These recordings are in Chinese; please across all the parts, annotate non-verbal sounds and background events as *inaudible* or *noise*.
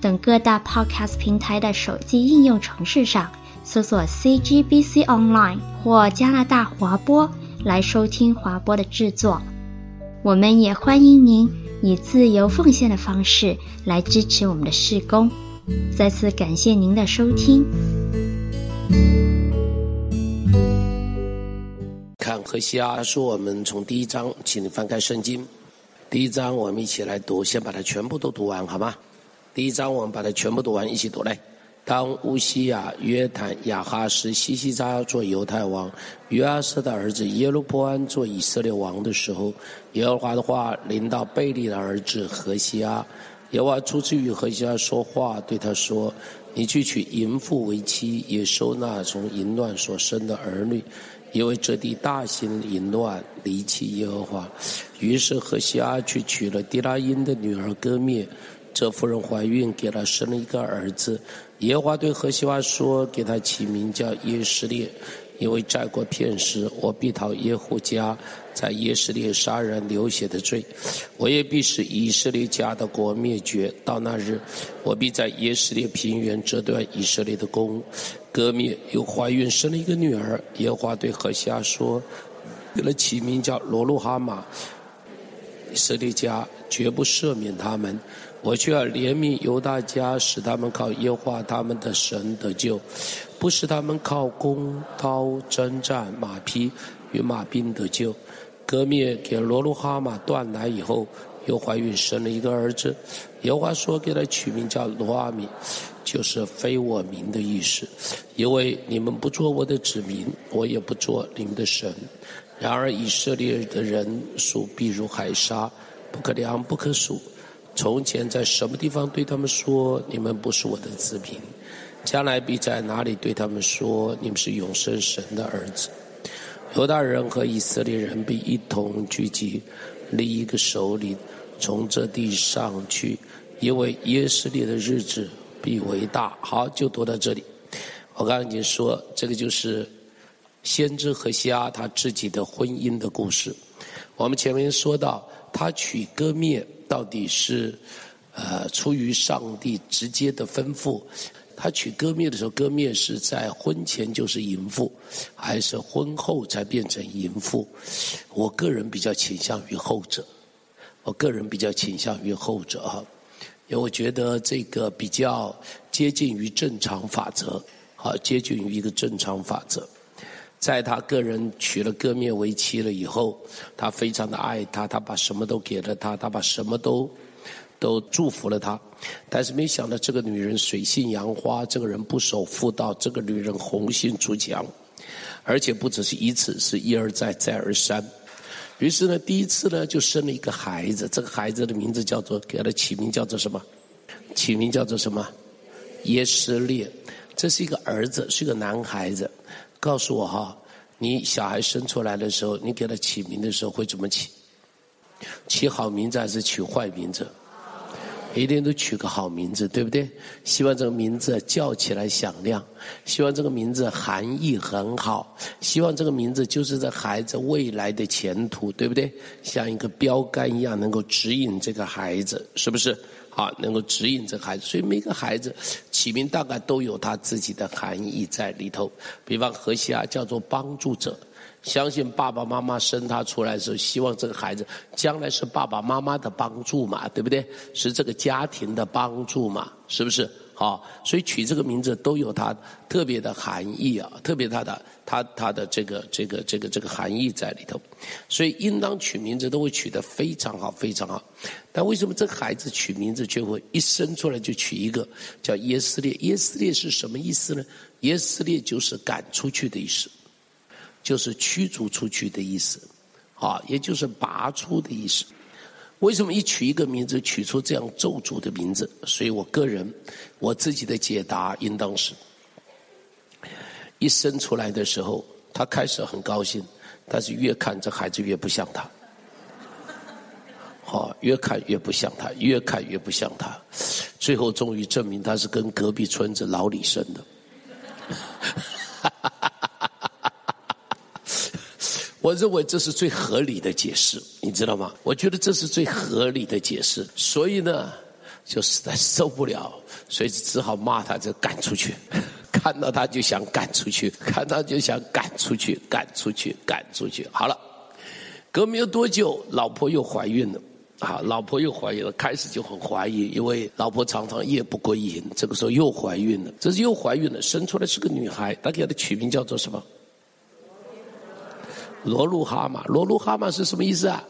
等各大 Podcast 平台的手机应用程式上搜索 CGBC Online 或加拿大华播来收听华播的制作。我们也欢迎您以自由奉献的方式来支持我们的事工。再次感谢您的收听。看何西阿说，我们从第一章，请你翻开圣经。第一章我们一起来读，先把它全部都读完，好吗？第一章我们把它全部读完，一起读来。当乌西亚、约坦、亚哈斯、西西扎做犹太王，约阿斯的儿子耶路波安做以色列王的时候，耶和华的话临到贝利的儿子何西阿。耶和华初次与何西阿说话，对他说：“你去娶淫妇为妻，也收纳从淫乱所生的儿女。”因为这地大行淫乱，离弃耶和华，于是何西阿去娶了狄拉因的女儿歌篾。这妇人怀孕，给他生了一个儿子。耶和华对何西阿说：“给他起名叫耶斯列，因为战过片时，我必讨耶户家在耶斯列杀人流血的罪，我也必使以色列家的国灭绝。到那日，我必在耶斯列平原折断以色列的弓。”歌篾又怀孕生了一个女儿，耶和华对何西阿说：“给了起名叫罗路哈玛。以色列家绝不赦免他们，我却要怜悯犹大家，使他们靠耶和华他们的神得救，不使他们靠弓刀征战马匹与马兵得救。”歌篾给罗路哈玛断奶以后，又怀孕生了一个儿子，耶和华说：“给他取名叫罗阿米。”就是非我民的意思，因为你们不做我的子民，我也不做你们的神。然而以色列的人数必如海沙，不可量不可数。从前在什么地方对他们说，你们不是我的子民，将来必在哪里对他们说，你们是永生神的儿子。犹大人和以色列人必一同聚集，立一个首领，从这地上去，因为耶斯列的日子。必为大。好，就读到这里。我刚刚已经说，这个就是先知何西阿他自己的婚姻的故事。我们前面说到，他娶歌篾到底是呃出于上帝直接的吩咐。他娶歌篾的时候，歌篾是在婚前就是淫妇，还是婚后才变成淫妇？我个人比较倾向于后者。我个人比较倾向于后者啊。因为我觉得这个比较接近于正常法则，好，接近于一个正常法则。在他个人娶了歌篾为妻了以后，他非常的爱他，他把什么都给了他，他把什么都都祝福了他。但是没想到这个女人水性杨花，这个人不守妇道，这个女人红杏出墙，而且不只是一次，是一而再，再而三。于是呢，第一次呢就生了一个孩子，这个孩子的名字叫做，给他起名叫做什么？起名叫做什么？耶斯列。这是一个儿子，是一个男孩子。告诉我哈，你小孩生出来的时候，你给他起名的时候会怎么起？起好名字还是取坏名字？一定都取个好名字，对不对？希望这个名字叫起来响亮，希望这个名字含义很好，希望这个名字就是这孩子未来的前途，对不对？像一个标杆一样，能够指引这个孩子，是不是？啊，能够指引这孩子。所以每个孩子起名大概都有他自己的含义在里头。比方何西啊叫做帮助者。相信爸爸妈妈生他出来的时候，希望这个孩子将来是爸爸妈妈的帮助嘛，对不对？是这个家庭的帮助嘛，是不是？好，所以取这个名字都有它特别的含义啊，特别它的它它的这个这个这个这个含义在里头。所以应当取名字都会取得非常好，非常好。但为什么这个孩子取名字却会一生出来就取一个叫耶斯列？耶斯列是什么意思呢？耶斯列就是赶出去的意思。就是驱逐出去的意思，啊，也就是拔出的意思。为什么一取一个名字，取出这样咒诅的名字？所以我个人，我自己的解答应当是：一生出来的时候，他开始很高兴，但是越看这孩子越不像他。好，越看越不像他，越看越不像他，最后终于证明他是跟隔壁村子老李生的。我认为这是最合理的解释，你知道吗？我觉得这是最合理的解释，所以呢，就实在受不了，所以只好骂他，就赶出去。*laughs* 看到他就想赶出去，看到就想赶出去，赶出去，赶出去。好了，隔没有多久，老婆又怀孕了。啊，老婆又怀孕了，开始就很怀疑，因为老婆常常夜不归营。这个时候又怀孕了，这是又怀孕了，生出来是个女孩，他给她取名叫做什么？罗路哈马，罗路哈马是什么意思啊？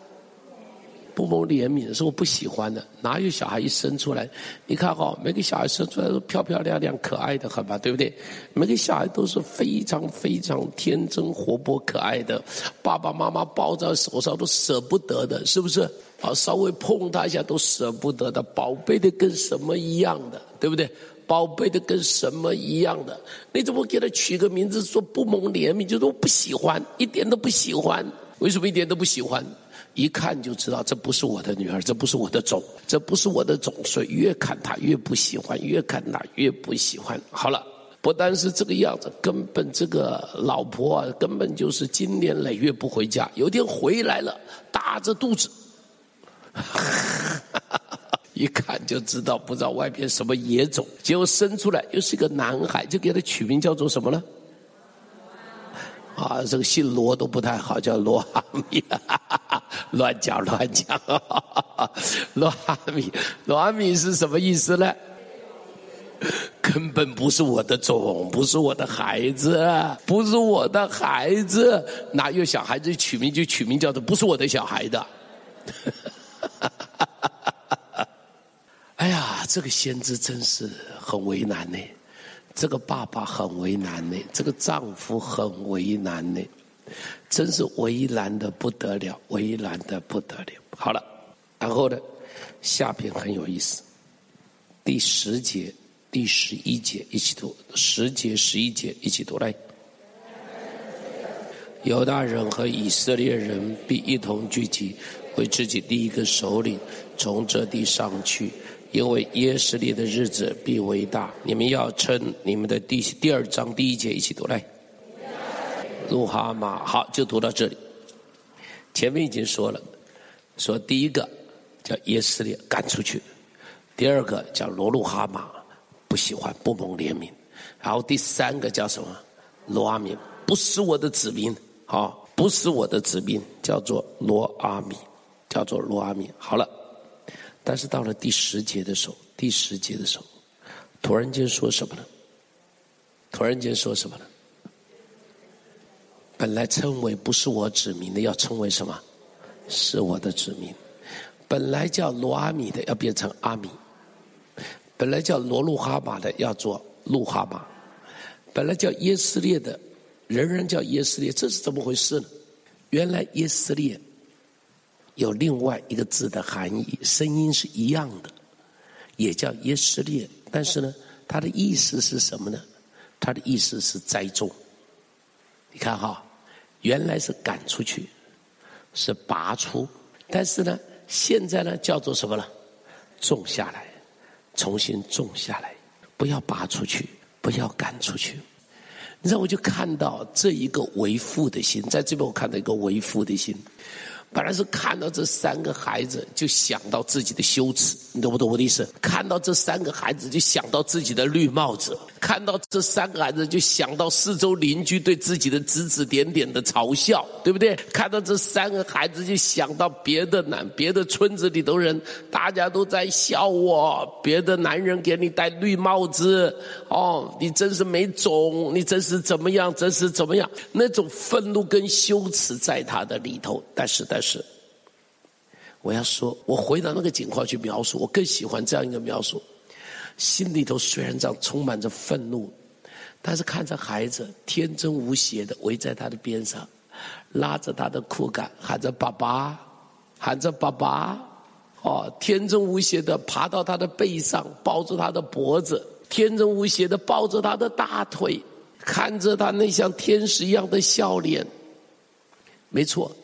不蒙怜悯，是我不喜欢的。哪有小孩一生出来？你看哈、哦，每个小孩生出来都漂漂亮亮、可爱的很吧，对不对？每个小孩都是非常非常天真、活泼、可爱的，爸爸妈妈抱在手上都舍不得的，是不是？啊，稍微碰他一下都舍不得的，宝贝的跟什么一样的，对不对？宝贝的跟什么一样的？你怎么给他取个名字说不蒙怜悯？就说我不喜欢，一点都不喜欢。为什么一点都不喜欢？一看就知道这不是我的女儿，这不是我的种，这不是我的种，所以越看他越不喜欢，越看他越不喜欢。好了，不单是这个样子，根本这个老婆啊，根本就是经年累月不回家，有天回来了，大着肚子，一看就知道不知道外边什么野种，结果生出来又是一个男孩，就给他取名叫做什么呢？啊，这个姓罗都不太好，叫罗哈米，乱讲乱讲，罗哈米，罗哈米是什么意思呢？根本不是我的种，不是我的孩子，不是我的孩子，哪有小孩子取名就取名叫做不是我的小孩的？*laughs* 哎呀，这个先知真是很为难呢，这个爸爸很为难呢，这个丈夫很为难呢，真是为难的不得了，为难的不得了。好了，然后呢，下边很有意思，第十节、第十一节一起读，十节、十一节一起读来。犹大人和以色列人必一同聚集，为自己立一个首领，从这地上去。因为耶斯列的日子必为大，你们要称你们的第第二章第一节一起读来。路哈马，好，就读到这里。前面已经说了，说第一个叫耶斯列赶出去，第二个叫罗路哈马不喜欢不蒙怜悯，然后第三个叫什么？罗阿米不是我的子民，好，不是我的子民，叫做罗阿米，叫做罗阿米。好了。但是到了第十节的时候，第十节的时候，突然间说什么呢？突然间说什么呢？本来称为不是我子民的，要称为什么？是我的子民。本来叫罗阿米的，要变成阿米。本来叫罗路哈马的，要做路哈马。本来叫耶斯列的，人人叫耶斯列，这是怎么回事呢？原来耶斯列。有另外一个字的含义，声音是一样的，也叫耶斯列，但是呢，它的意思是什么呢？它的意思是栽种。你看哈，原来是赶出去，是拔出，但是呢，现在呢叫做什么呢？种下来，重新种下来，不要拔出去，不要赶出去。你知道，我就看到这一个为父的心，在这边我看到一个为父的心。本来是看到这三个孩子就想到自己的羞耻，你懂不懂我的意思？看到这三个孩子就想到自己的绿帽子，看到这三个孩子就想到四周邻居对自己的指指点点的嘲笑，对不对？看到这三个孩子就想到别的男、别的村子里头人，大家都在笑我，别的男人给你戴绿帽子，哦，你真是没种，你真是怎么样，真是怎么样？那种愤怒跟羞耻在他的里头，但是但是。我要说，我回到那个景况去描述，我更喜欢这样一个描述。心里头虽然这样充满着愤怒，但是看着孩子天真无邪的围在他的边上，拉着他的裤杆，喊着爸爸，喊着爸爸，哦，天真无邪的爬到他的背上，抱住他的脖子，天真无邪的抱着他的大腿，看着他那像天使一样的笑脸。没错，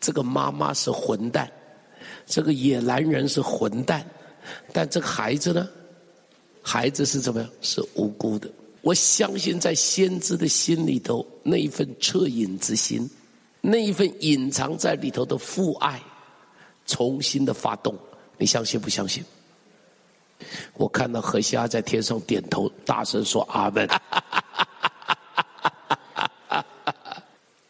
这个妈妈是混蛋，这个野男人是混蛋，但这个孩子呢？孩子是怎么样？是无辜的。我相信在先知的心里头，那一份恻隐之心，那一份隐藏在里头的父爱，重新的发动。你相信不相信？我看到何西阿在天上点头，大声说阿门。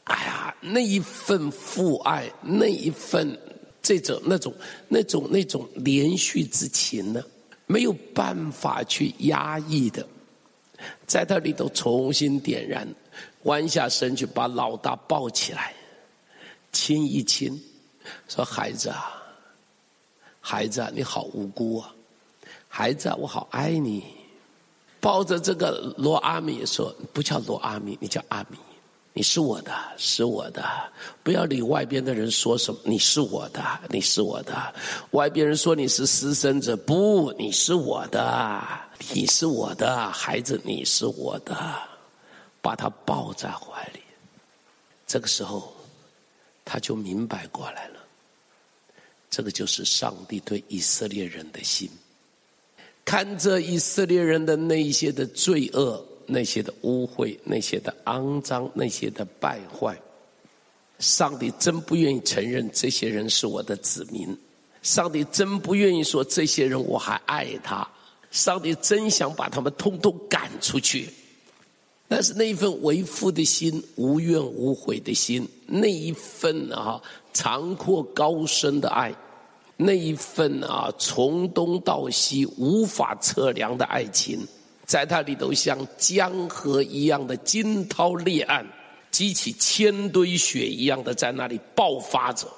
哎呀，那一份父爱，那一份这种那种那种那种连续之情呢？没有办法去压抑的，在他里头重新点燃，弯下身去把老大抱起来，亲一亲，说：“孩子啊，孩子啊，你好无辜啊，孩子啊，我好爱你。”抱着这个罗阿米说：“不叫罗阿米，你叫阿米。”你是我的，是我的，不要理外边的人说什么。你是我的，你是我的。外边人说你是私生子，不，你是我的，你是我的孩子，你是我的。把他抱在怀里，这个时候他就明白过来了。这个就是上帝对以色列人的心，看着以色列人的那一些的罪恶。那些的污秽，那些的肮脏，那些的败坏，上帝真不愿意承认这些人是我的子民。上帝真不愿意说这些人我还爱他。上帝真想把他们通通赶出去。但是那一份为父的心，无怨无悔的心，那一份啊长阔高深的爱，那一份啊从东到西无法测量的爱情。在他里头像江河一样的惊涛裂岸，激起千堆雪一样的在那里爆发着，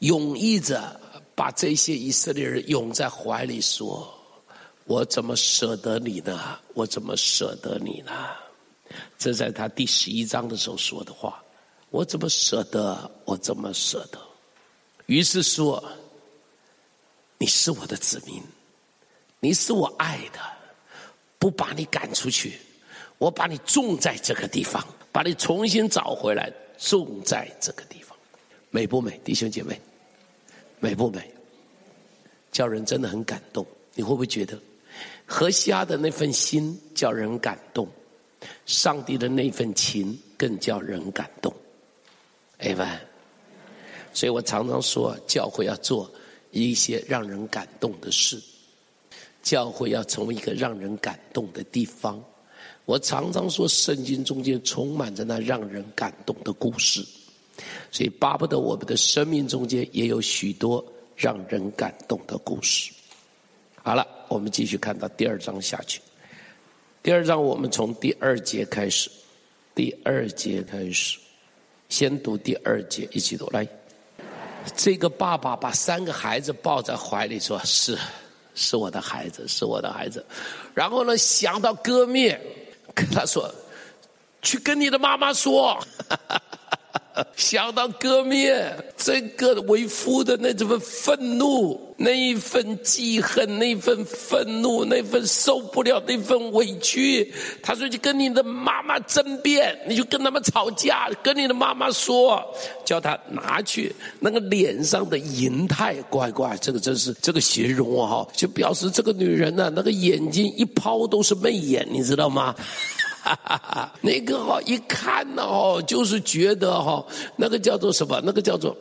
涌溢着，把这些以色列人拥在怀里，说：“我怎么舍得你呢？我怎么舍得你呢？”这在他第十一章的时候说的话：“我怎么舍得？我怎么舍得？”于是说：“你是我的子民。”你是我爱的，不把你赶出去，我把你种在这个地方，把你重新找回来，种在这个地方，美不美，弟兄姐妹？美不美？叫人真的很感动。你会不会觉得，何西阿的那份心叫人感动，上帝的那份情更叫人感动 a 湾。所以我常常说，教会要做一些让人感动的事。教会要成为一个让人感动的地方。我常常说，圣经中间充满着那让人感动的故事，所以巴不得我们的生命中间也有许多让人感动的故事。好了，我们继续看到第二章下去。第二章我们从第二节开始，第二节开始，先读第二节，一起读来。这个爸爸把三个孩子抱在怀里，说是。是我的孩子，是我的孩子。然后呢，想到割灭，跟他说：“去跟你的妈妈说。” *laughs* 想到割灭，这个为夫的那这份愤怒，那一份记恨，那份愤怒，那份受不了，那份委屈，他说：“就跟你的妈妈争辩，你就跟他们吵架，跟你的妈妈说，叫他拿去那个脸上的银态，乖乖，这个真是这个形容啊，就表示这个女人呢、那个眼睛一抛都是媚眼，你知道吗？”哈哈哈，那个哈一看呢哦，就是觉得哈，那个叫做什么？那个叫做，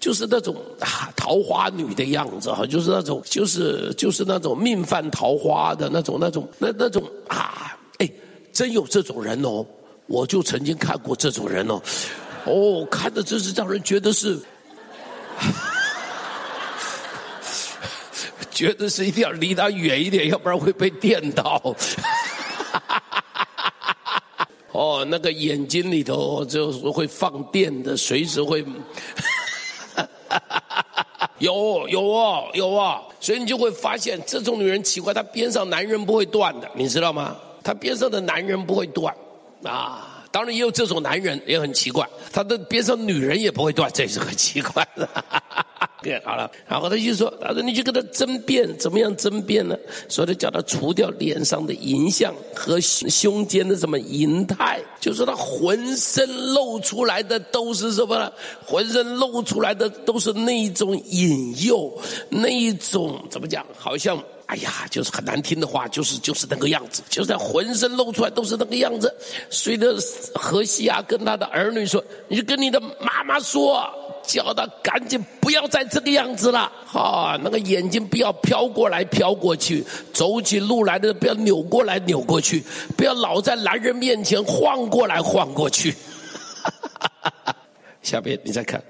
就是那种啊桃花女的样子哈，就是那种，就是就是那种命犯桃花的那种那种那那种啊，哎，真有这种人哦，我就曾经看过这种人哦，哦，看的真是让人觉得是，*laughs* 觉得是一定要离他远一点，要不然会被电到。哦，那个眼睛里头就是会放电的，随时会，*laughs* 有有哦有哦，所以你就会发现这种女人奇怪，她边上男人不会断的，你知道吗？她边上的男人不会断啊，当然也有这种男人也很奇怪，他的边上女人也不会断，这是很奇怪的。OK，好了，然后他就说：“他说你去跟他争辩，怎么样争辩呢？所以他叫他除掉脸上的淫相和胸间的什么淫态，就是他浑身露出来的都是什么呢？浑身露出来的都是那一种引诱，那一种怎么讲？好像哎呀，就是很难听的话，就是就是那个样子，就是他浑身露出来都是那个样子。所以呢，何西阿跟他的儿女说：你就跟你的妈妈说。”叫他赶紧不要再这个样子了，哈，那个眼睛不要飘过来飘过去，走起路来的不要扭过来扭过去，不要老在男人面前晃过来晃过去。*laughs* 下边你再看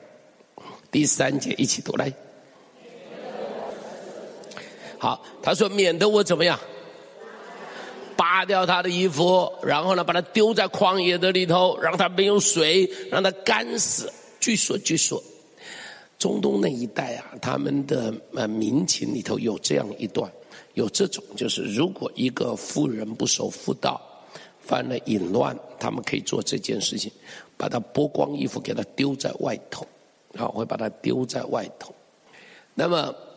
第三节，一起读来。好，他说免得我怎么样，扒掉他的衣服，然后呢，把他丢在旷野的里头，让他没有水，让他干死。据说，据说，中东那一带啊，他们的呃民情里头有这样一段，有这种，就是如果一个妇人不守妇道，犯了淫乱，他们可以做这件事情，把他剥光衣服给他丢在外头，好，会把他丢在外头。那么，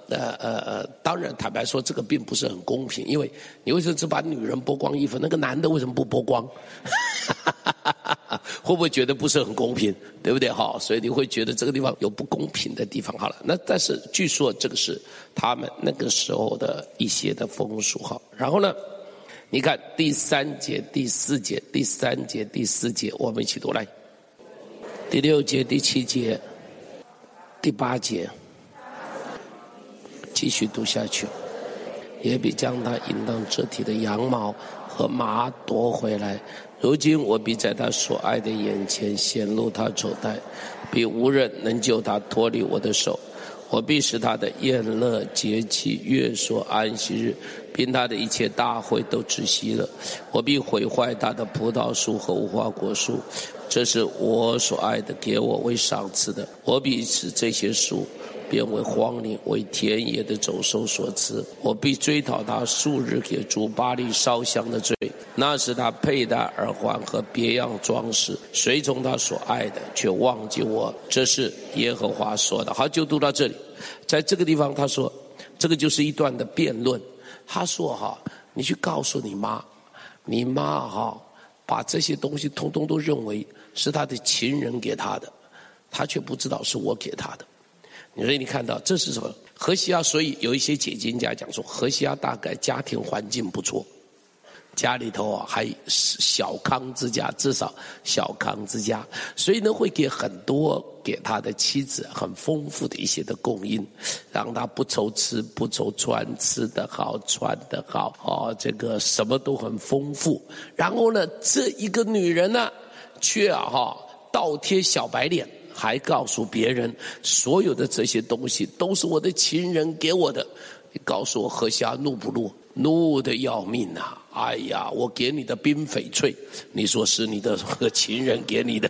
呃呃呃，当然坦白说，这个并不是很公平，因为 *laughs* 你为什么只把女人剥光衣服，那个男的为什么不剥光？*laughs* 会不会觉得不是很公平，对不对？哈，所以你会觉得这个地方有不公平的地方。好了，那但是据说这个是他们那个时候的一些的风俗。哈，然后呢，你看第三节、第四节、第三节、第四节，我们一起读来。第六节、第七节、第八节，继续读下去。也必将他应当肢体的羊毛和麻夺回来。如今我必在他所爱的眼前显露他丑态，必无人能救他脱离我的手。我必使他的宴乐节期、月朔安息日，并他的一切大会都止息了。我必毁坏他的葡萄树和无花果树，这是我所爱的，给我为赏赐的。我必使这些树。变为荒林，为田野的走兽所吃。我必追讨他数日给主巴力烧香的罪，那是他佩戴耳环和别样装饰，随从他所爱的，却忘记我。这是耶和华说的。好，就读到这里，在这个地方他说，这个就是一段的辩论。他说：“哈，你去告诉你妈，你妈哈，把这些东西通通都认为是他的情人给他的，他却不知道是我给他的。”你说你看到这是什么？何西阿，所以有一些解经家讲说，何西阿大概家庭环境不错，家里头啊还小康之家，至少小康之家，所以呢会给很多给他的妻子很丰富的一些的供应，让他不愁吃不愁穿，吃得好穿得好，哦，这个什么都很丰富。然后呢，这一个女人呢，却啊哈倒贴小白脸。还告诉别人，所有的这些东西都是我的情人给我的。你告诉我，何西阿怒不怒？怒的要命啊！哎呀，我给你的冰翡翠，你说是你的和情人给你的。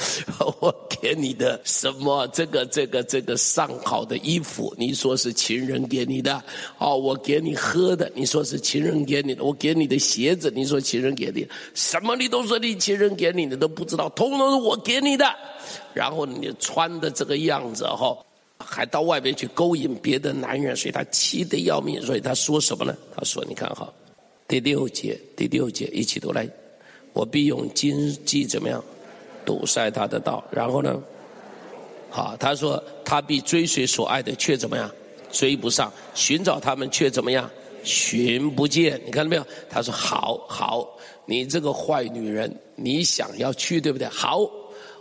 *laughs* 我给你的什么？这个、这个、这个上好的衣服，你说是情人给你的？哦，我给你喝的，你说是情人给你的？我给你的鞋子，你说情人给你的？什么你都说你情人给你的，都不知道，通通是我给你的。然后你穿的这个样子哈，还到外面去勾引别的男人，所以他气得要命。所以他说什么呢？他说：“你看哈，第六节，第六节一起读来，我必用荆棘怎么样？”堵塞他的道，然后呢？好，他说他必追随所爱的，却怎么样？追不上，寻找他们却怎么样？寻不见。你看到没有？他说：好好，你这个坏女人，你想要去对不对？好，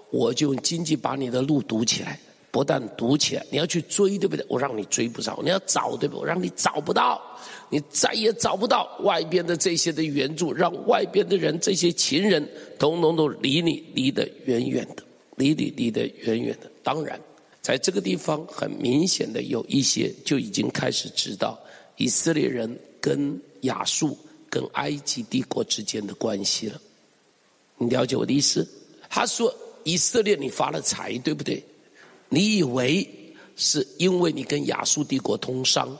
我就用荆棘把你的路堵起来。不但堵起来，你要去追对不对？我让你追不上。你要找对不？我让你找不到。你再也找不到外边的这些的援助，让外边的人这些情人，统统都离你离得远远的，离你离得远远的。当然，在这个地方很明显的有一些就已经开始知道以色列人跟亚述、跟埃及帝国之间的关系了。你了解我的意思？他说以色列你发了财，对不对？你以为是因为你跟亚述帝国通商？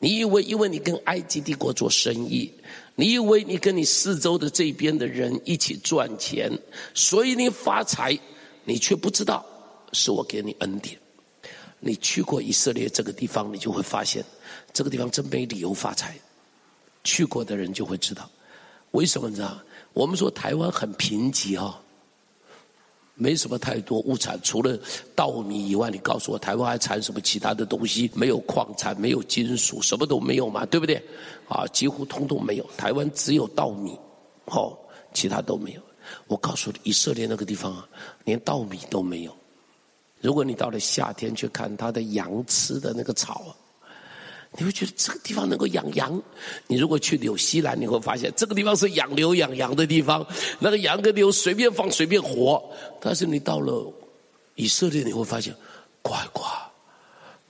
你以为因为你跟埃及帝国做生意，你以为你跟你四周的这边的人一起赚钱，所以你发财，你却不知道是我给你恩典。你去过以色列这个地方，你就会发现，这个地方真没理由发财。去过的人就会知道，为什么你知道？我们说台湾很贫瘠哦，没什么太多物产，除了稻米以外，你告诉我台湾还产什么其他的东西？没有矿产，没有金属，什么都没有嘛，对不对？啊，几乎通通没有。台湾只有稻米，哦，其他都没有。我告诉你，以色列那个地方啊，连稻米都没有。如果你到了夏天去看它的羊吃的那个草啊。你会觉得这个地方能够养羊？你如果去纽西兰，你会发现这个地方是养牛养羊的地方，那个羊跟牛随便放随便活。但是你到了以色列，你会发现，乖乖，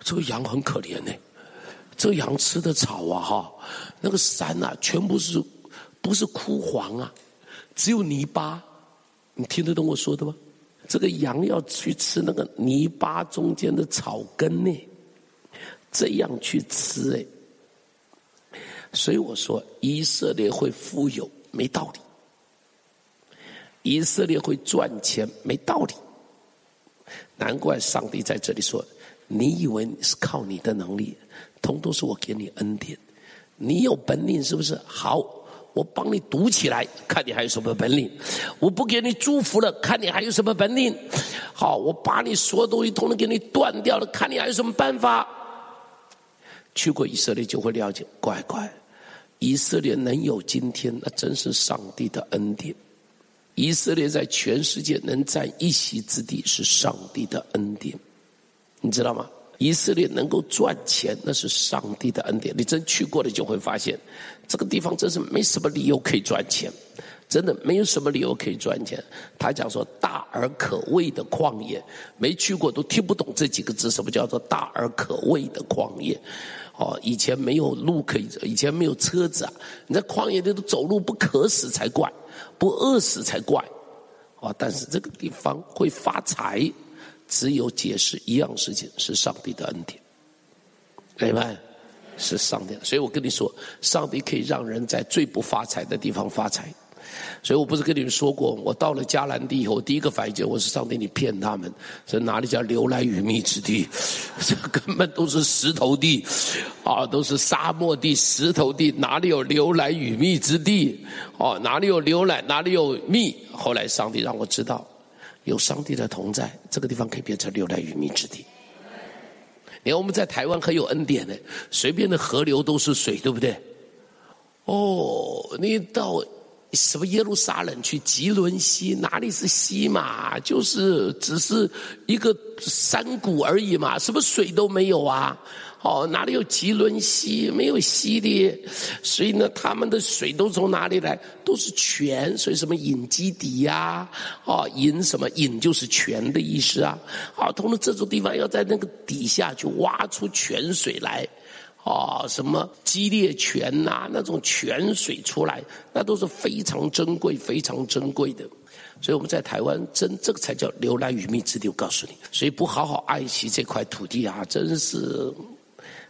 这个羊很可怜呢。这羊吃的草啊，哈，那个山啊，全部是不是枯黄啊？只有泥巴。你听得懂我说的吗？这个羊要去吃那个泥巴中间的草根呢。这样去吃哎，所以我说以色列会富有没道理，以色列会赚钱没道理，难怪上帝在这里说：“你以为是靠你的能力，通通是我给你恩典。你有本领是不是？好，我帮你堵起来，看你还有什么本领。我不给你祝福了，看你还有什么本领。好，我把你所有东西统统给你断掉了，看你还有什么办法。”去过以色列就会了解，乖乖，以色列能有今天，那真是上帝的恩典。以色列在全世界能占一席之地，是上帝的恩典，你知道吗？以色列能够赚钱，那是上帝的恩典。你真去过了，就会发现，这个地方真是没什么理由可以赚钱。真的没有什么理由可以赚钱。他讲说大而可畏的旷野，没去过都听不懂这几个字。什么叫做大而可畏的旷野？哦，以前没有路可以走，以前没有车子啊。你在旷野里头走路不渴死才怪，不饿死才怪。哦，但是这个地方会发财，只有解释一样事情，是上帝的恩典。明白？是上帝。所以我跟你说，上帝可以让人在最不发财的地方发财。所以我不是跟你们说过，我到了迦南地以后，第一个反应就我是上帝，你骗他们，这哪里叫流奶与蜜之地？*laughs* 这根本都是石头地，啊，都是沙漠地、石头地，哪里有流奶与蜜之地？哦，哪里有流奶，哪里有蜜？后来上帝让我知道，有上帝的同在，这个地方可以变成流奶与蜜之地。你看我们在台湾很有恩典的，随便的河流都是水，对不对？哦，你到。什么耶路撒冷去吉伦西？哪里是西嘛？就是只是一个山谷而已嘛，什么水都没有啊！哦，哪里有吉伦西？没有西的，所以呢，他们的水都从哪里来？都是泉，所以什么引基底呀、啊？哦，引什么？引就是泉的意思啊！好，通过这种地方要在那个底下去挖出泉水来。啊、什么激烈泉呐、那种泉水出来，那都是非常珍贵、非常珍贵的。所以我们在台湾，真这个才叫流奶与蜜之地。我告诉你，所以不好好爱惜这块土地啊，真是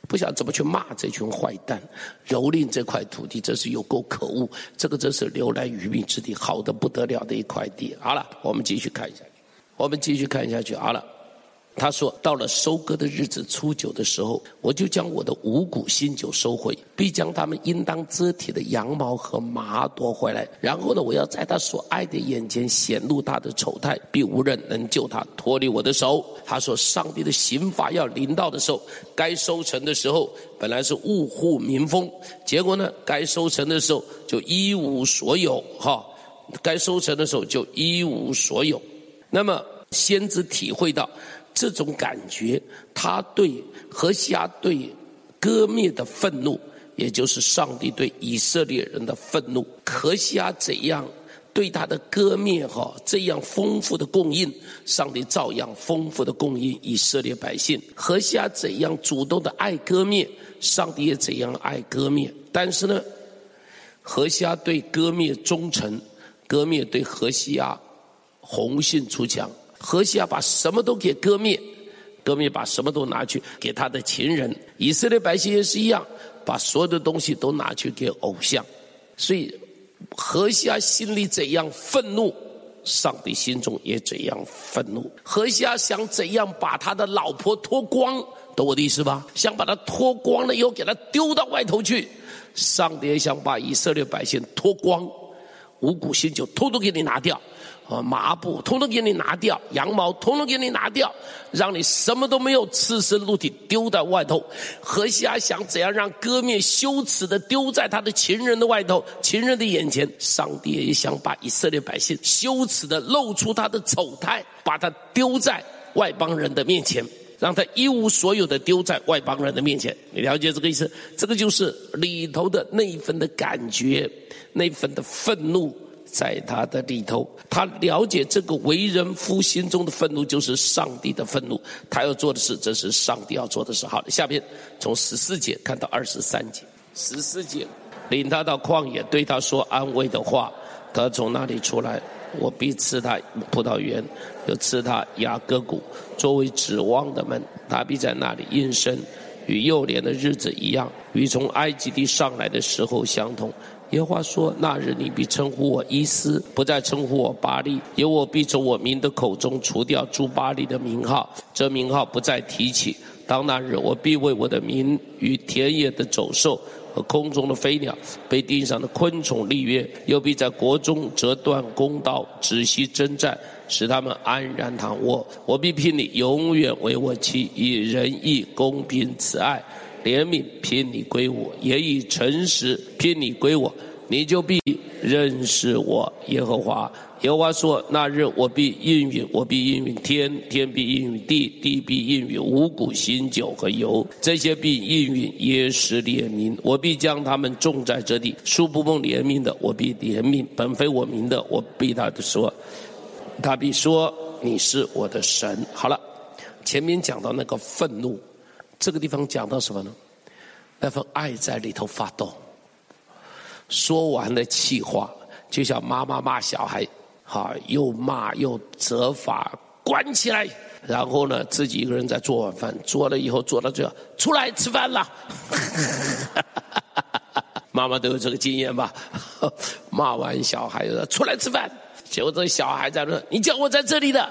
不晓得怎么去骂这群坏蛋，蹂躏这块土地，真是有够可恶。这个真是流奶与蜜之地，好的不得了的一块地。好了，我们继续看一下，我们继续看下去。好了。他说：“到了收割的日子初九的时候，我就将我的五谷新酒收回，必将他们应当遮体的羊毛和麻夺回来。然后呢，我要在他所爱的眼前显露他的丑态，必无人能救他脱离我的手。”他说：“上帝的刑罚要临到的时候，该收成的时候本来是物户民丰，结果呢，该收成的时候就一无所有。哈，该收成的时候就一无所有。那么先知体会到。”这种感觉，他对何西阿对割灭的愤怒，也就是上帝对以色列人的愤怒。何西阿怎样对他的割灭哈，这样丰富的供应，上帝照样丰富的供应以色列百姓。何西阿怎样主动的爱割灭，上帝也怎样爱割灭。但是呢，何西阿对割灭忠诚，割灭对何西阿红杏出墙。何西阿把什么都给割灭，割灭把什么都拿去给他的情人。以色列百姓也是一样，把所有的东西都拿去给偶像。所以何西阿心里怎样愤怒，上帝心中也怎样愤怒。何西阿想怎样把他的老婆脱光，懂我的意思吧？想把他脱光了以后，给他丢到外头去。上帝也想把以色列百姓脱光，五谷新酒通通给你拿掉。啊，麻布统统给你拿掉，羊毛统统给你拿掉，让你什么都没有，赤身露体丢在外头。何西阿想怎样让歌篾羞耻的丢在他的情人的外头，情人的眼前。上帝也想把以色列百姓羞耻的露出他的丑态，把他丢在外邦人的面前，让他一无所有的丢在外邦人的面前。你了解这个意思？这个就是里头的那一份的感觉，那一份的愤怒。在他的里头，他了解这个为人夫心中的愤怒就是上帝的愤怒。他要做的事，这是上帝要做的事。好，下边从十四节看到二十三节。十四节，领他到旷野，对他说安慰的话。他从那里出来，我必赐他葡萄园，又赐他雅各谷作为指望的门。他必在那里应声，与幼年的日子一样，与从埃及地上来的时候相同。耶和华说：“那日你必称呼我伊斯，不再称呼我巴力，因为我必从我民的口中除掉诸巴利的名号，这名号不再提起。当那日，我必为我的民与田野的走兽和空中的飞鸟、被地上的昆虫立约，又必在国中折断弓刀，止息征战，使他们安然躺卧。我必聘你永远为我妻，以仁义、公平、慈爱。”怜悯聘你归我，也以诚实聘你归我，你就必认识我耶和华。耶和华说：那日我必应允，我必应允天，天必应允地，地必应允五谷新酒和油，这些必应允耶斯列民。我必将他们种在这地，素不奉怜悯的，我必怜悯；本非我民的，我必他的说，他必说你是我的神。好了，前面讲到那个愤怒。这个地方讲到什么呢？那份爱在里头发动，说完了气话，就像妈妈骂小孩，哈，又骂又责罚，关起来，然后呢，自己一个人在做晚饭，做了以后做到最后，出来吃饭了。*laughs* 妈妈都有这个经验吧？骂完小孩说出来吃饭，结果这小孩在那，你叫我在这里的，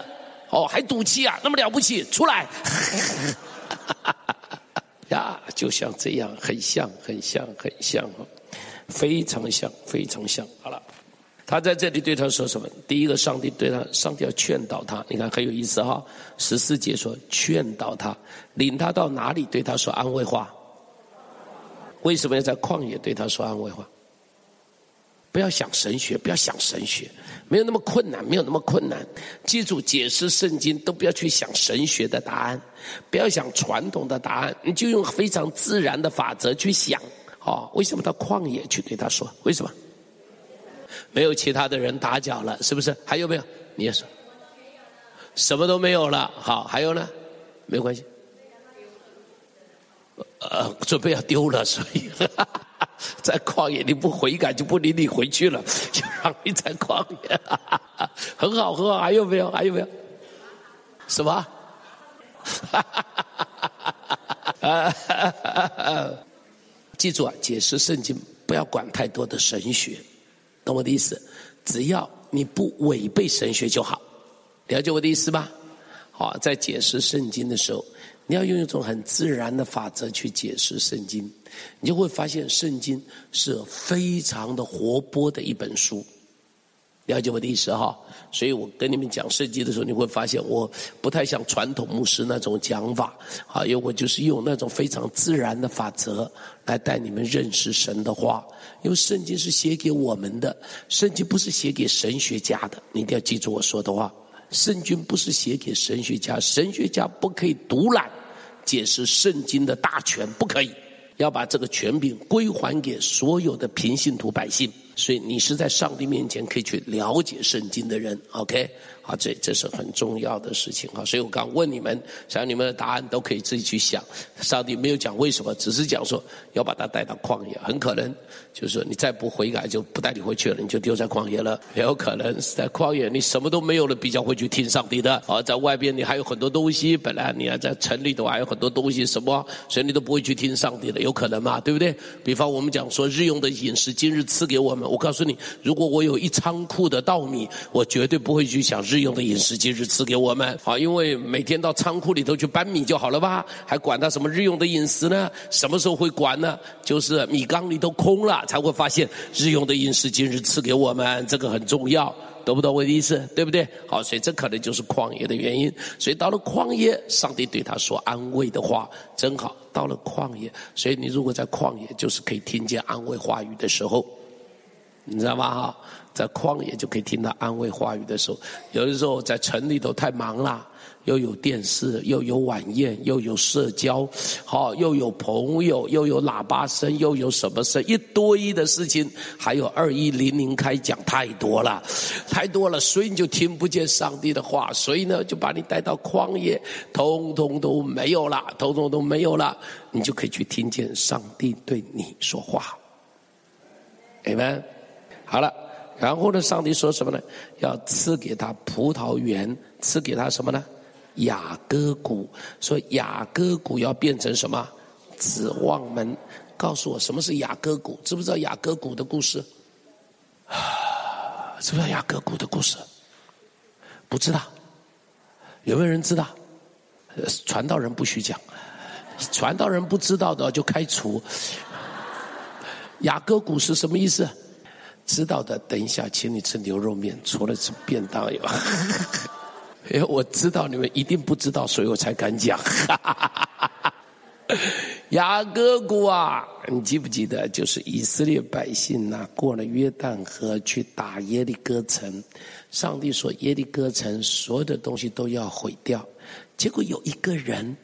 哦，还赌气啊，那么了不起，出来。*laughs* 呀，就像这样，很像，很像，很像，非常像，非常像。好了，他在这里对他说什么？第一个，上帝对他，上帝要劝导他。你看很有意思哈。十四节说劝导他，领他到哪里对他说安慰话？为什么要在旷野对他说安慰话？不要想神学，不要想神学，没有那么困难，没有那么困难。记住，解释圣经都不要去想神学的答案，不要想传统的答案，你就用非常自然的法则去想。哦，为什么到旷野去对他说？为什么？没有其他的人打搅了，是不是？还有没有？你也说，什么都没有了。好，还有呢？没关系。呃，准备要丢了，所以。*laughs* 在旷野，你不悔改就不领你回去了，就让你在旷野，*laughs* 很好很好。还有没有？还有没有？什么？*laughs* 记住啊，解释圣经不要管太多的神学，懂我的意思？只要你不违背神学就好，了解我的意思吧？好，在解释圣经的时候，你要用一种很自然的法则去解释圣经。你就会发现，圣经是非常的活泼的一本书，了解我的意思哈？所以我跟你们讲圣经的时候，你会发现我不太像传统牧师那种讲法，啊，因为我就是用那种非常自然的法则来带你们认识神的话。因为圣经是写给我们的，圣经不是写给神学家的，你一定要记住我说的话。圣经不是写给神学家，神学家不可以独揽解释圣经的大权，不可以。要把这个权柄归还给所有的平信徒百姓，所以你是在上帝面前可以去了解圣经的人，OK？啊，这这是很重要的事情哈。所以我刚问你们，想你们的答案都可以自己去想。上帝没有讲为什么，只是讲说要把他带到旷野，很可能就是说你再不悔改就不带你回去了，你就丢在旷野了。也有可能是在旷野你什么都没有了，比较会去听上帝的。啊，在外边你还有很多东西，本来你还在城里头还有很多东西，什么，所以你都不会去听上帝的。有可能嘛？对不对？比方我们讲说日用的饮食，今日赐给我，们。我告诉你，如果我有一仓库的稻米，我绝对不会去想日日用的饮食今日赐给我们好，因为每天到仓库里头去搬米就好了吧，还管他什么日用的饮食呢？什么时候会管呢？就是米缸里都空了，才会发现日用的饮食今日赐给我们，这个很重要。懂不懂我的意思？对不对？好，所以这可能就是旷野的原因。所以到了旷野，上帝对他说安慰的话，真好。到了旷野，所以你如果在旷野，就是可以听见安慰话语的时候，你知道吗？哈，在旷野就可以听到安慰话语的时候。有的时候在城里头太忙了。又有电视，又有晚宴，又有社交，好，又有朋友，又有喇叭声，又有什么声，一堆的事情，还有二一零零开讲，太多了，太多了，所以你就听不见上帝的话，所以呢，就把你带到旷野，通通都没有了，通通都没有了，你就可以去听见上帝对你说话。Amen。好了，然后呢，上帝说什么呢？要赐给他葡萄园，赐给他什么呢？雅各谷，说雅各谷要变成什么？指望门。告诉我什么是雅各谷？知不知道雅各谷的故事？啊，*sighs* 知不知道雅各谷的故事？不知道。有没有人知道？传道人不许讲，传道人不知道的就开除。雅各谷是什么意思？知道的，等一下请你吃牛肉面，除了吃便当以外。*laughs* 因为我知道你们一定不知道，所以我才敢讲。*laughs* 雅各谷啊，你记不记得？就是以色列百姓呐、过了约旦河去打耶利哥城，上帝说耶利哥城所有的东西都要毁掉，结果有一个人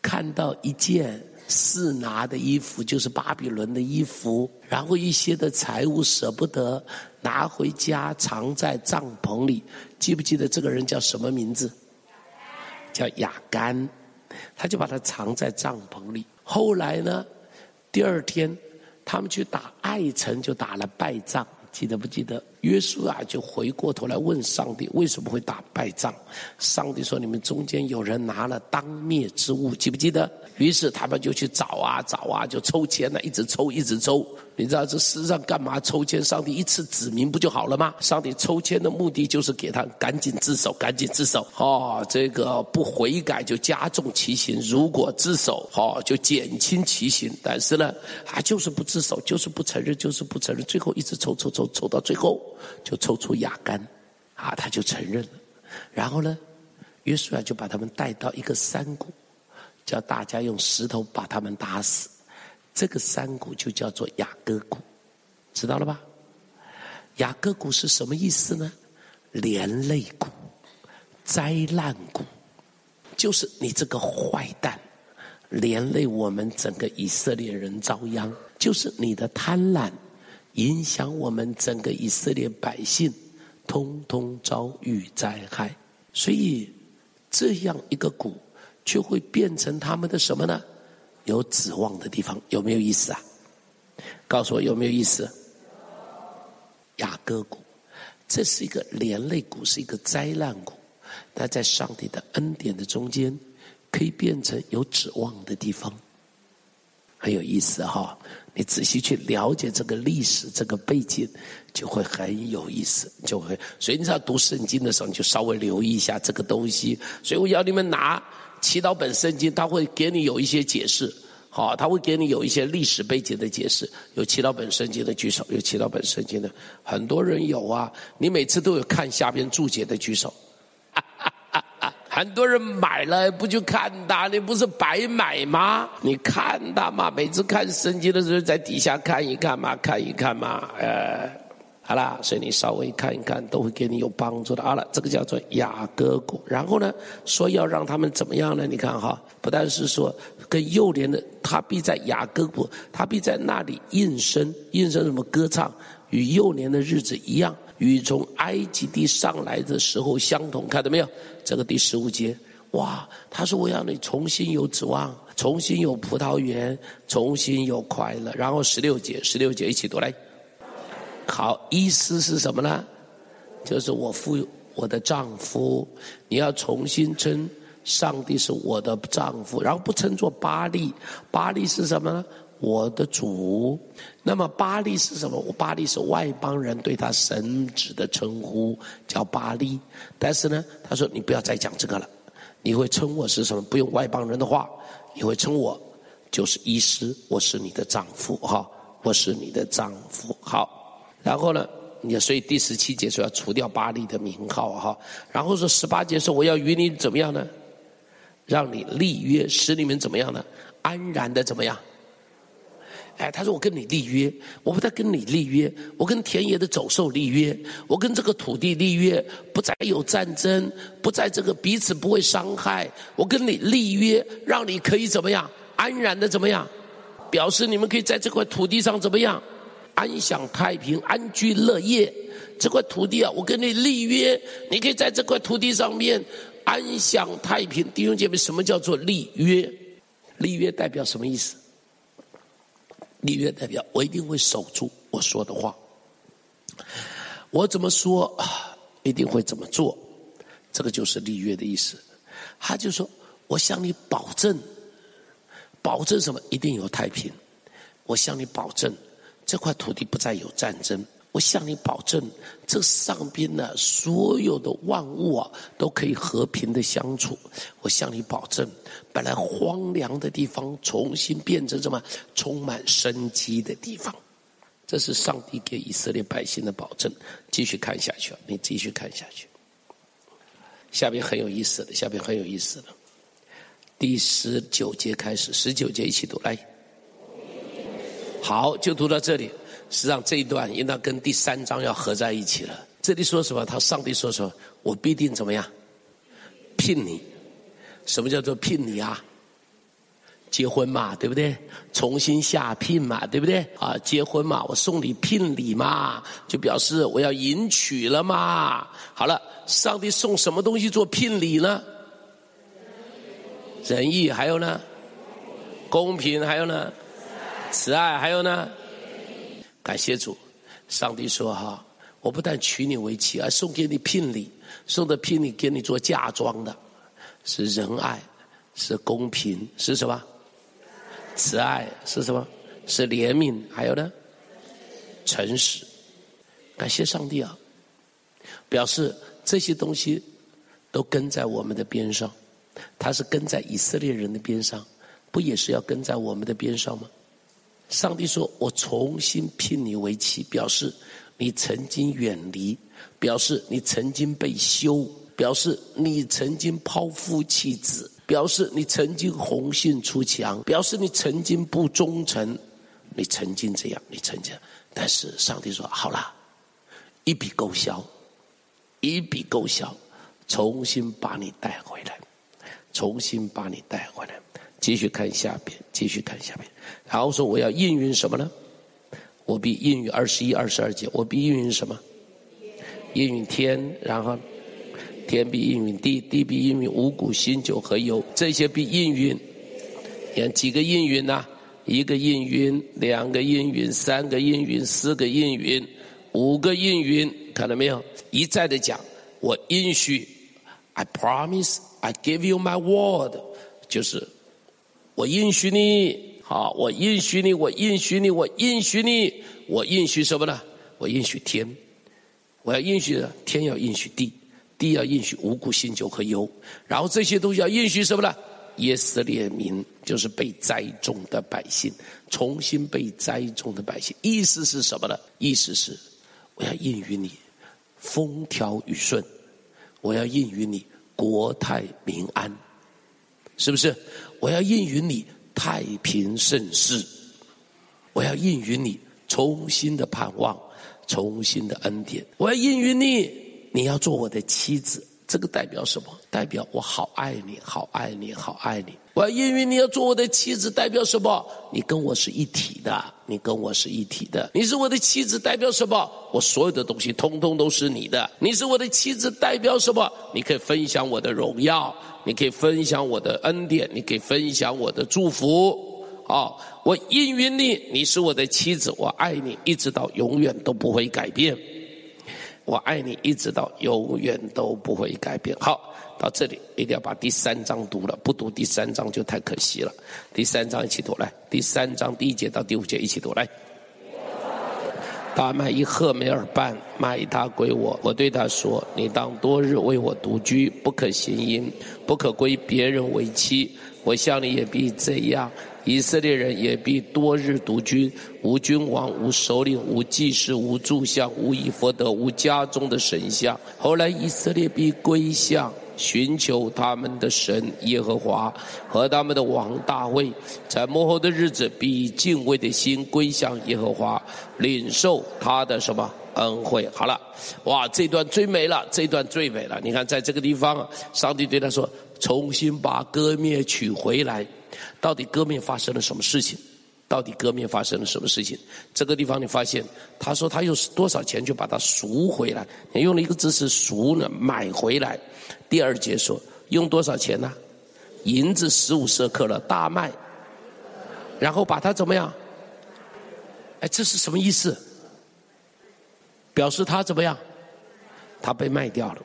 看到一件。是拿的衣服就是巴比伦的衣服，然后一些的财物舍不得拿回家，藏在帐篷里。记不记得这个人叫什么名字？叫亚干，他就把它藏在帐篷里。后来呢，第二天他们去打爱城，就打了败仗。记得不记得？约书亚就回过头来问上帝为什么会打败仗？上帝说：“你们中间有人拿了当灭之物，记不记得？”于是他们就去找啊找啊，就抽签呢，一直抽一直抽。你知道这世上干嘛抽签？上帝一次指明不就好了吗？上帝抽签的目的就是给他赶紧自首，赶紧自首。哦，这个不悔改就加重其刑，如果自首，哦就减轻其刑。但是呢，他就是不自首，就是不承认，就是不承认。最后一直抽抽抽抽到最后，就抽出亚干，啊，他就承认了。然后呢，约书亚就把他们带到一个山谷，叫大家用石头把他们打死。这个山谷就叫做雅各谷，知道了吧？雅各谷是什么意思呢？连累谷、灾难谷，就是你这个坏蛋，连累我们整个以色列人遭殃，就是你的贪婪，影响我们整个以色列百姓，通通遭遇灾害。所以这样一个谷，就会变成他们的什么呢？有指望的地方有没有意思啊？告诉我有没有意思？雅各谷，这是一个连累谷，是一个灾难谷。但在上帝的恩典的中间，可以变成有指望的地方，很有意思哈。你仔细去了解这个历史、这个背景，就会很有意思，就会。所以你知道读圣经的时候，你就稍微留意一下这个东西。所以我要你们拿。祈祷本圣经，他会给你有一些解释，好，他会给你有一些历史背景的解释。有祈祷本圣经的举手，有祈祷本圣经的，很多人有啊。你每次都有看下边注解的举手，*laughs* 很多人买了不就看的？你不是白买吗？你看的嘛，每次看圣经的时候在底下看一看嘛，看一看嘛，呃。好了，所以你稍微看一看，都会给你有帮助的。好了，这个叫做雅各谷。然后呢，说要让他们怎么样呢？你看哈，不但是说跟幼年的他必在雅各谷，他必在那里应声，应声什么歌唱，与幼年的日子一样，与从埃及地上来的时候相同。看到没有？这个第十五节，哇，他说我要你重新有指望，重新有葡萄园，重新有快乐。然后十六节，十六节一起读来。好，意思是什么呢？就是我父，我的丈夫，你要重新称上帝是我的丈夫，然后不称作巴力，巴力是什么呢？我的主。那么巴力是什么？我巴力是外邦人对他神子的称呼，叫巴力。但是呢，他说你不要再讲这个了，你会称我是什么？不用外邦人的话，你会称我就是医师，我是你的丈夫哈，我是你的丈夫。好，然后呢，你所以第十七节说要除掉巴力的名号哈，然后说十八节说我要与你怎么样呢？让你立约，使你们怎么样呢？安然的怎么样？哎，他说我跟你立约，我不再跟你立约，我跟田野的走兽立约，我跟这个土地立约，不再有战争，不在这个彼此不会伤害。我跟你立约，让你可以怎么样？安然的怎么样？表示你们可以在这块土地上怎么样？安享太平，安居乐业。这块土地啊，我跟你立约，你可以在这块土地上面。安享太平，弟兄姐妹，什么叫做立约？立约代表什么意思？立约代表我一定会守住我说的话，我怎么说，一定会怎么做，这个就是立约的意思。他就说：“我向你保证，保证什么？一定有太平。我向你保证，这块土地不再有战争。”我向你保证，这上边呢，所有的万物啊，都可以和平的相处。我向你保证，本来荒凉的地方，重新变成什么？充满生机的地方。这是上帝给以色列百姓的保证。继续看下去啊，你继续看下去。下边很有意思的，下边很有意思的。第十九节开始，十九节一起读来。好，就读到这里。实际上这一段应当跟第三章要合在一起了。这里说什么？他上帝说什么？我必定怎么样？聘你。什么叫做聘你啊？结婚嘛，对不对？重新下聘嘛，对不对？啊，结婚嘛，我送你聘礼嘛，就表示我要迎娶了嘛。好了，上帝送什么东西做聘礼呢？仁义，还有呢？公平，还有呢？慈爱，还有呢？感谢主，上帝说哈，我不但娶你为妻，还送给你聘礼，送的聘礼给你做嫁妆的，是仁爱，是公平，是什么？慈爱是什么？是怜悯，还有呢？诚实。感谢上帝啊，表示这些东西都跟在我们的边上，他是跟在以色列人的边上，不也是要跟在我们的边上吗？上帝说：“我重新聘你为妻，表示你曾经远离，表示你曾经被休，表示你曾经抛夫弃子，表示你曾经红杏出墙，表示你曾经不忠诚，你曾经这样，你曾经。但是上帝说：好了，一笔勾销，一笔勾销，重新把你带回来，重新把你带回来。”继续看下边，继续看下边，然后说我要应允什么呢？我必应允二十一、二十二节，我必应允什么？应允天，然后天必应允地，地必应允五谷、新酒和油，这些必应允。你看几个应允呐？一个应允，两个应允，三个应允，四个应允，五个应允，看到没有？一再的讲，我应许，I promise, I give you my word，就是。我应许你，好，我应许你，我应许你，我应许你，我应许什么呢？我应许天，我要应许的，天要应许地，地要应许五谷、新酒和油，然后这些东西要应许什么呢？以色列民就是被栽种的百姓，重新被栽种的百姓，意思是什么呢？意思是我要应允你风调雨顺，我要应允你国泰民安，是不是？我要应允你太平盛世，我要应允你重新的盼望，重新的恩典。我要应允你，你要做我的妻子。这个代表什么？代表我好爱你，好爱你，好爱你。我要应允你要做我的妻子，代表什么？你跟我是一体的，你跟我是一体的。你是我的妻子，代表什么？我所有的东西通通都是你的。你是我的妻子，代表什么？你可以分享我的荣耀。你可以分享我的恩典，你可以分享我的祝福，啊！我应允你，你是我的妻子，我爱你，一直到永远都不会改变。我爱你，一直到永远都不会改变。好，到这里一定要把第三章读了，不读第三章就太可惜了。第三章一起读来，第三章第一节到第五节一起读来。大麦一赫梅尔半卖他归我，我对他说：你当多日为我独居，不可行淫，不可归别人为妻。我向你也必这样。以色列人也必多日独居，无君王，无首领，无祭司，无柱像，无以佛得，无家中的神像。后来以色列必归向，寻求他们的神耶和华和他们的王大卫，在幕后的日子必以敬畏的心归向耶和华，领受他的什么恩惠。好了，哇，这段最美了，这段最美了。你看，在这个地方，上帝对他说：“重新把歌灭取回来。”到底歌篾发生了什么事情？到底歌篾发生了什么事情？这个地方你发现，他说他用多少钱就把它赎回来？用了一个字是赎呢，买回来。第二节说用多少钱呢？银子十五舍客勒，大麦，然后把它怎么样？哎，这是什么意思？表示他怎么样？他被卖掉了，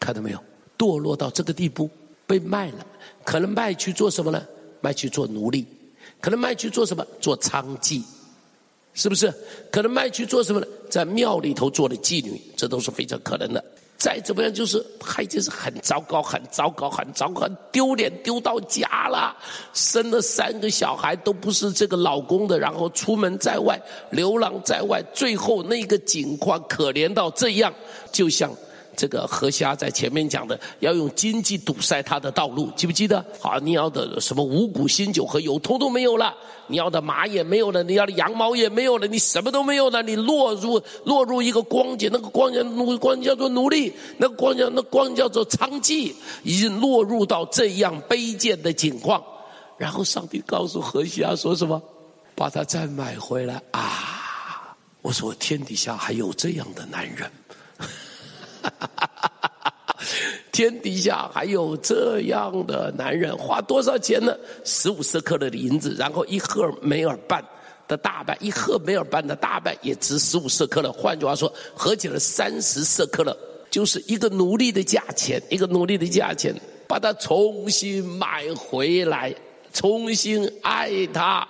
看到没有？堕落到这个地步，被卖了。可能卖去做什么呢？卖去做奴隶，可能卖去做什么？做娼妓，是不是？可能卖去做什么呢？在庙里头做的妓女，这都是非常可能的。再怎么样，就是他已经是很糟糕、很糟糕、很糟糕、丢脸，丢到家了。生了三个小孩都不是这个老公的，然后出门在外流浪在外，最后那个景况可怜到这样，就像。这个何西阿在前面讲的，要用经济堵塞他的道路，记不记得？好，你要的什么五谷、新酒和油，通通没有了；你要的马也没有了，你要的羊毛也没有了，你什么都没有了。你落入落入一个光景，那个光景奴光叫做奴隶，那个光景那光叫做娼妓，已经落入到这样卑贱的境况。然后上帝告诉何西阿说什么？把他再买回来啊！我说天底下还有这样的男人。哈！*laughs* 天底下还有这样的男人，花多少钱呢？十五色克勒的银子，然后一赫梅尔半的大半，一赫梅尔半的大半也值十五色克勒。换句话说，合起来三十色克勒，就是一个奴隶的价钱，一个奴隶的价钱，把他重新买回来，重新爱他。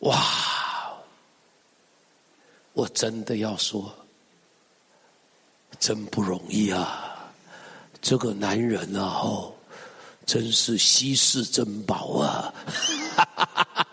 哇！我真的要说。真不容易啊！这个男人啊，哦，真是稀世珍宝啊！哈哈哈哈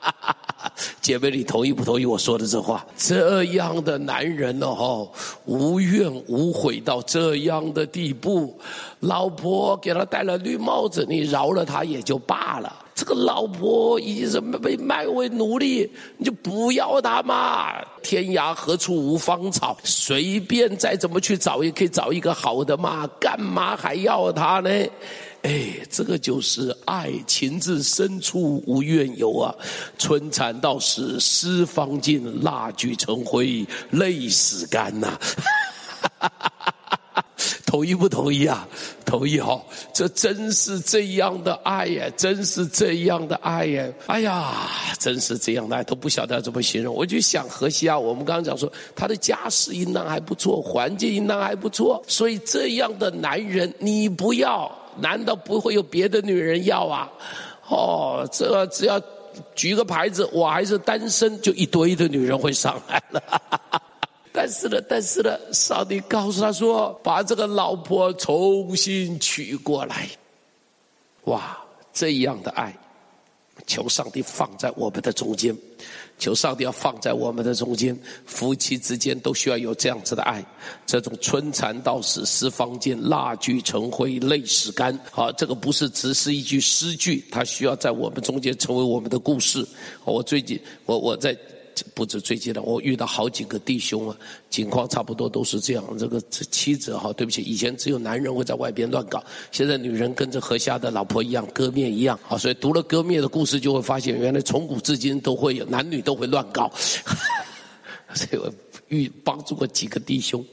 姐妹，你同意不同意我说的这话？这样的男人哦，无怨无悔到这样的地步，老婆给他戴了绿帽子，你饶了他也就罢了。这个老婆已经是被卖为奴隶，你就不要他嘛！天涯何处无芳草，随便再怎么去找，也可以找一个好的嘛，干嘛还要他呢？哎，这个就是爱情至深处无怨尤啊！春蚕到死丝方尽，蜡炬成灰泪始干呐、啊！*laughs* 同意不同意啊？同意哈！这真是这样的爱呀，真是这样的爱呀！哎呀，真是这样的爱，都不晓得怎么形容。我就想何西啊，我们刚刚讲说他的家世应当还不错，环境应当还不错，所以这样的男人你不要，难道不会有别的女人要啊？哦，这只要举个牌子，我还是单身，就一堆的女人会上来了。*laughs* 但是呢，但是呢，上帝告诉他说：“把这个老婆重新娶过来。”哇，这样的爱，求上帝放在我们的中间，求上帝要放在我们的中间，夫妻之间都需要有这样子的爱。这种春蚕到死丝方尽，蜡炬成灰泪始干。好，这个不是只是一句诗句，它需要在我们中间成为我们的故事。我最近，我我在。不止最近的，我遇到好几个弟兄啊，情况差不多都是这样。这个妻子哈，对不起，以前只有男人会在外边乱搞，现在女人跟着何西阿的老婆一样，割面一样啊。所以读了割面的故事，就会发现原来从古至今都会有男女都会乱搞。所以我遇帮助过几个弟兄，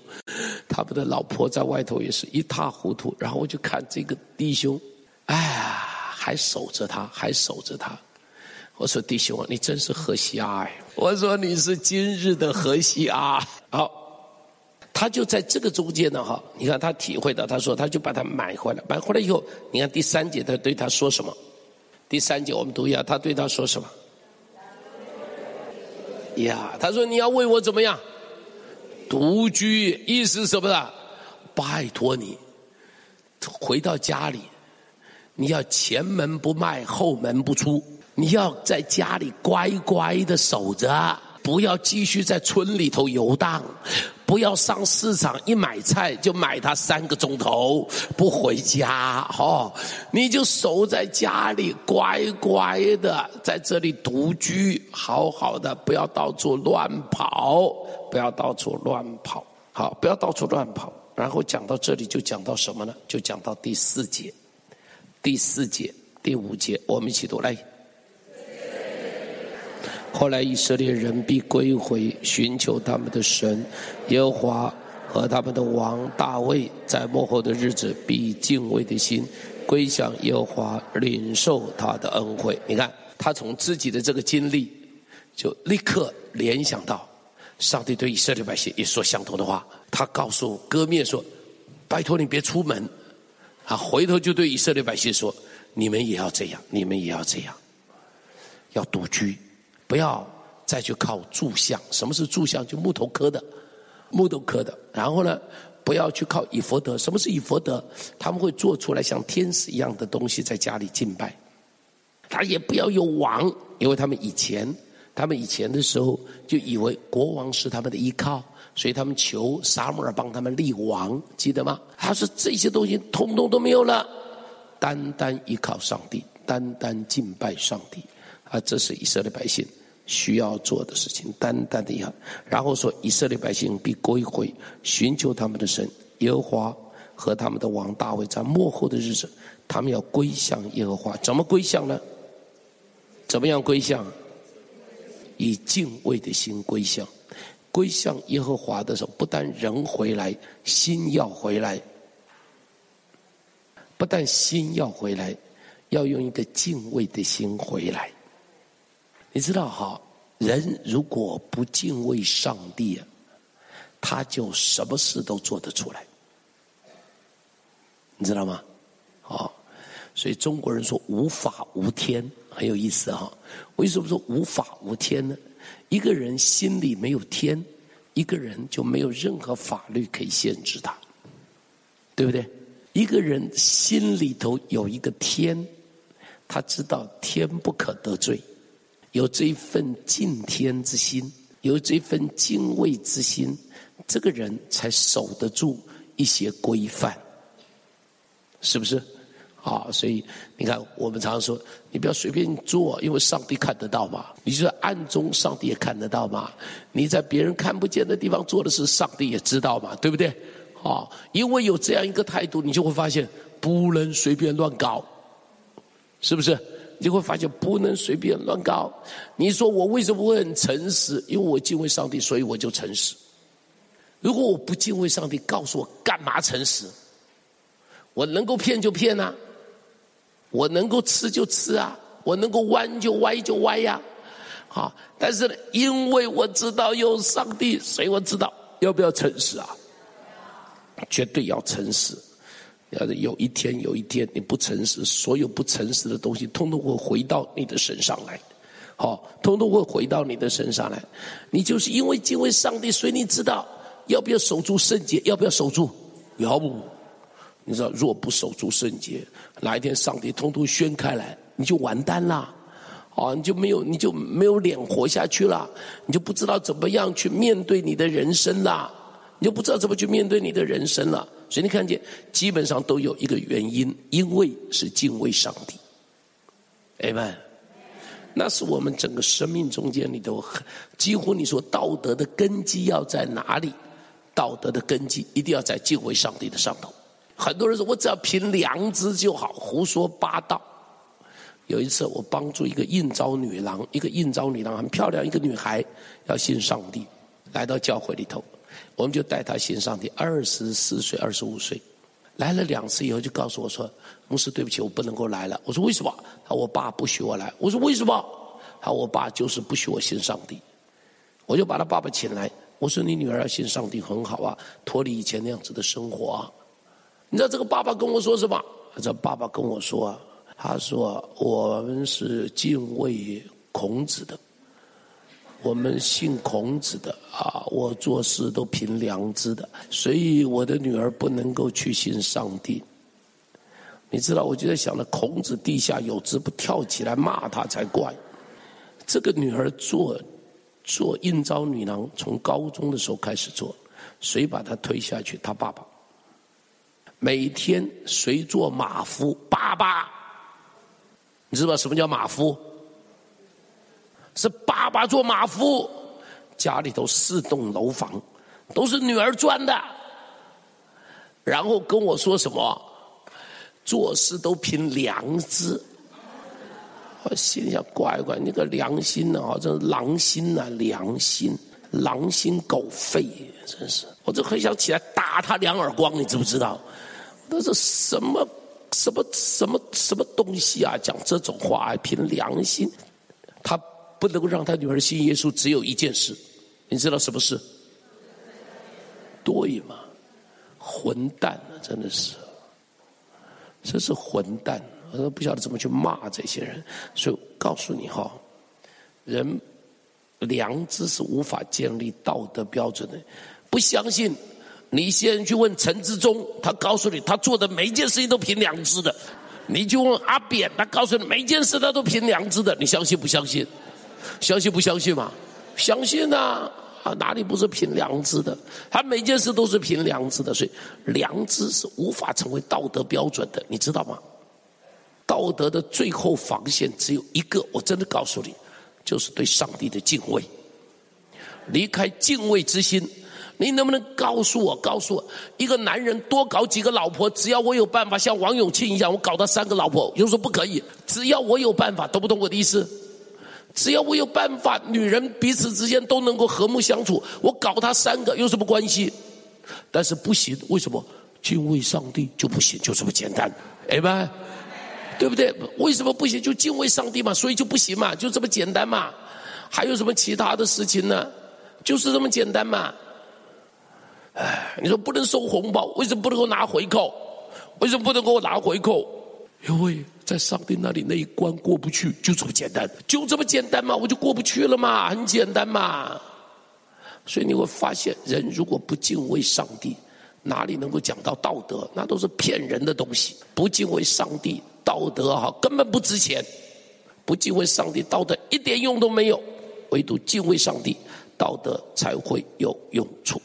他们的老婆在外头也是一塌糊涂。然后我就看这个弟兄，哎呀，还守着他，还守着他。我说弟兄啊，你真是何西阿哎！我说你是今日的何西啊。好，他就在这个中间呢，哈，你看他体会到，他说他就把它买回来，买回来以后，你看第三节他对他说什么？第三节我们读一下，他对他说什么？呀，他说你要为我怎么样？独居，意思什么呢？拜托你，回到家里，你要前门不迈，后门不出，你要在家里乖乖的守着，不要继续在村里头游荡。不要上市场，一买菜就买它三个钟头，不回家哦，你就守在家里，乖乖的在这里独居，好好的，不要到处乱跑，不要到处乱跑，好，不要到处乱跑。然后讲到这里就讲到什么呢？就讲到第四节，第四节、第五节，我们一起读来。后来以色列人必归回，寻求他们的神耶和华和他们的王大卫，在幕后的日子必敬畏的心归向耶和华，领受他的恩惠。你看，他从自己的这个经历，就立刻联想到上帝对以色列百姓也说相同的话。他告诉割面说：“拜托你别出门。”啊，回头就对以色列百姓说：“你们也要这样，你们也要这样，要独居。”不要再去靠柱像，什么是柱像？就木头刻的，木头刻的。然后呢，不要去靠以佛德，什么是以佛德？他们会做出来像天使一样的东西，在家里敬拜。他也不要有王，因为他们以前，他们以前的时候就以为国王是他们的依靠，所以他们求撒母耳帮他们立王，记得吗？他说这些东西通通都没有了，单单依靠上帝，单单敬拜上帝啊！这是以色列百姓。需要做的事情，单单的要，然后说以色列百姓必归回，寻求他们的神耶和华和他们的王大卫，在末后的日子，他们要归向耶和华。怎么归向呢？怎么样归向？以敬畏的心归向，归向耶和华的时候，不但人回来，心要回来，不但心要回来，要用一个敬畏的心回来。你知道哈，人如果不敬畏上帝啊，他就什么事都做得出来。你知道吗？啊，所以中国人说无法无天很有意思哈。为什么说无法无天呢？一个人心里没有天，一个人就没有任何法律可以限制他，对不对？一个人心里头有一个天，他知道天不可得罪。有这一份敬天之心，有这一份敬畏之心，这个人才守得住一些规范，是不是？啊，所以你看，我们常说，你不要随便做，因为上帝看得到嘛。你就在暗中，上帝也看得到嘛。你在别人看不见的地方做的事，上帝也知道嘛，对不对？啊，因为有这样一个态度，你就会发现不能随便乱搞，是不是？你就会发现不能随便乱搞。你说我为什么会很诚实？因为我敬畏上帝，所以我就诚实。如果我不敬畏上帝，告诉我干嘛诚实？我能够骗就骗啊，我能够吃就吃啊，我能够弯就歪就歪呀。好，但是呢，因为我知道有上帝，所以我知道要不要诚实啊？绝对要诚实。要是有一天，有一天你不诚实，所有不诚实的东西，通通会回到你的身上来，好，通通会回到你的身上来。你就是因为敬畏上帝，所以你知道要不要守住圣洁，要不要守住？要不，你知道若不守住圣洁，哪一天上帝通通宣开来，你就完蛋了，啊，你就没有，你就没有脸活下去了，你就不知道怎么样去面对你的人生了，你就不知道怎么去面对你的人生了。所以你看见，基本上都有一个原因，因为是敬畏上帝。Amen。那是我们整个生命中间里头，几乎你说道德的根基要在哪里？道德的根基一定要在敬畏上帝的上头。很多人说我只要凭良知就好，胡说八道。有一次我帮助一个应召女郎，一个应召女郎很漂亮，一个女孩要信上帝，来到教会里头。我们就带他信上帝，二十四岁、二十五岁，来了两次以后，就告诉我说：“牧师，对不起，我不能够来了。”我说：“为什么？”他：“我爸不许我来。”我说：“为什么？”他说：“我爸就是不许我信上帝。”我就把他爸爸请来，我说你女儿要信上帝很好啊，脱离以前那样子的生活啊。你知道这个爸爸跟我说什么？这爸爸跟我说啊，他说我们是敬畏孔子的，我们信孔子的啊，我做事都凭良知的，所以我的女儿不能够去信上帝。你知道，我就在想着孔子地下有知，不跳起来骂他才怪。这个女儿做。做应召女郎，从高中的时候开始做，谁把她推下去？她爸爸。每天谁做马夫？爸爸。你知道什么叫马夫？是爸爸做马夫。家里头四栋楼房，都是女儿赚的。然后跟我说什么？做事都凭良知。我心想：乖乖，那个良心啊，这狼心啊，良心，狼心狗肺，真是！我就很想起来打他两耳光，你知不知道？那是什么什么什么什么东西啊？讲这种话凭良心？他不能够让他女儿信耶稣，只有一件事，你知道什么事？对嘛？混蛋啊！真的是，这是混蛋。我都不晓得怎么去骂这些人，所以告诉你哈，人良知是无法建立道德标准的。不相信，你先去问陈志忠，他告诉你他做的每一件事情都凭良知的。你就问阿扁，他告诉你每一件事他都凭良知的。你相信不相信？相信不相信嘛？相信呐！啊，哪里不是凭良知的？他每件事都是凭良知的，所以良知是无法成为道德标准的，你知道吗？道德的最后防线只有一个，我真的告诉你，就是对上帝的敬畏。离开敬畏之心，你能不能告诉我？告诉我，一个男人多搞几个老婆，只要我有办法，像王永庆一样，我搞到三个老婆，有什么不可以？只要我有办法，懂不懂我的意思？只要我有办法，女人彼此之间都能够和睦相处，我搞他三个有什么关系？但是不行，为什么？敬畏上帝就不行，就这么简单，哎吧？对不对？为什么不行？就敬畏上帝嘛，所以就不行嘛，就这么简单嘛。还有什么其他的事情呢？就是这么简单嘛。哎，你说不能收红包，为什么不能够拿回扣？为什么不能够拿回扣？因为在上帝那里那一关过不去，就这么简单，就这么简单嘛，我就过不去了嘛，很简单嘛。所以你会发现，人如果不敬畏上帝，哪里能够讲到道德？那都是骗人的东西。不敬畏上帝。道德哈根本不值钱，不敬畏上帝，道德一点用都没有。唯独敬畏上帝，道德才会有用处。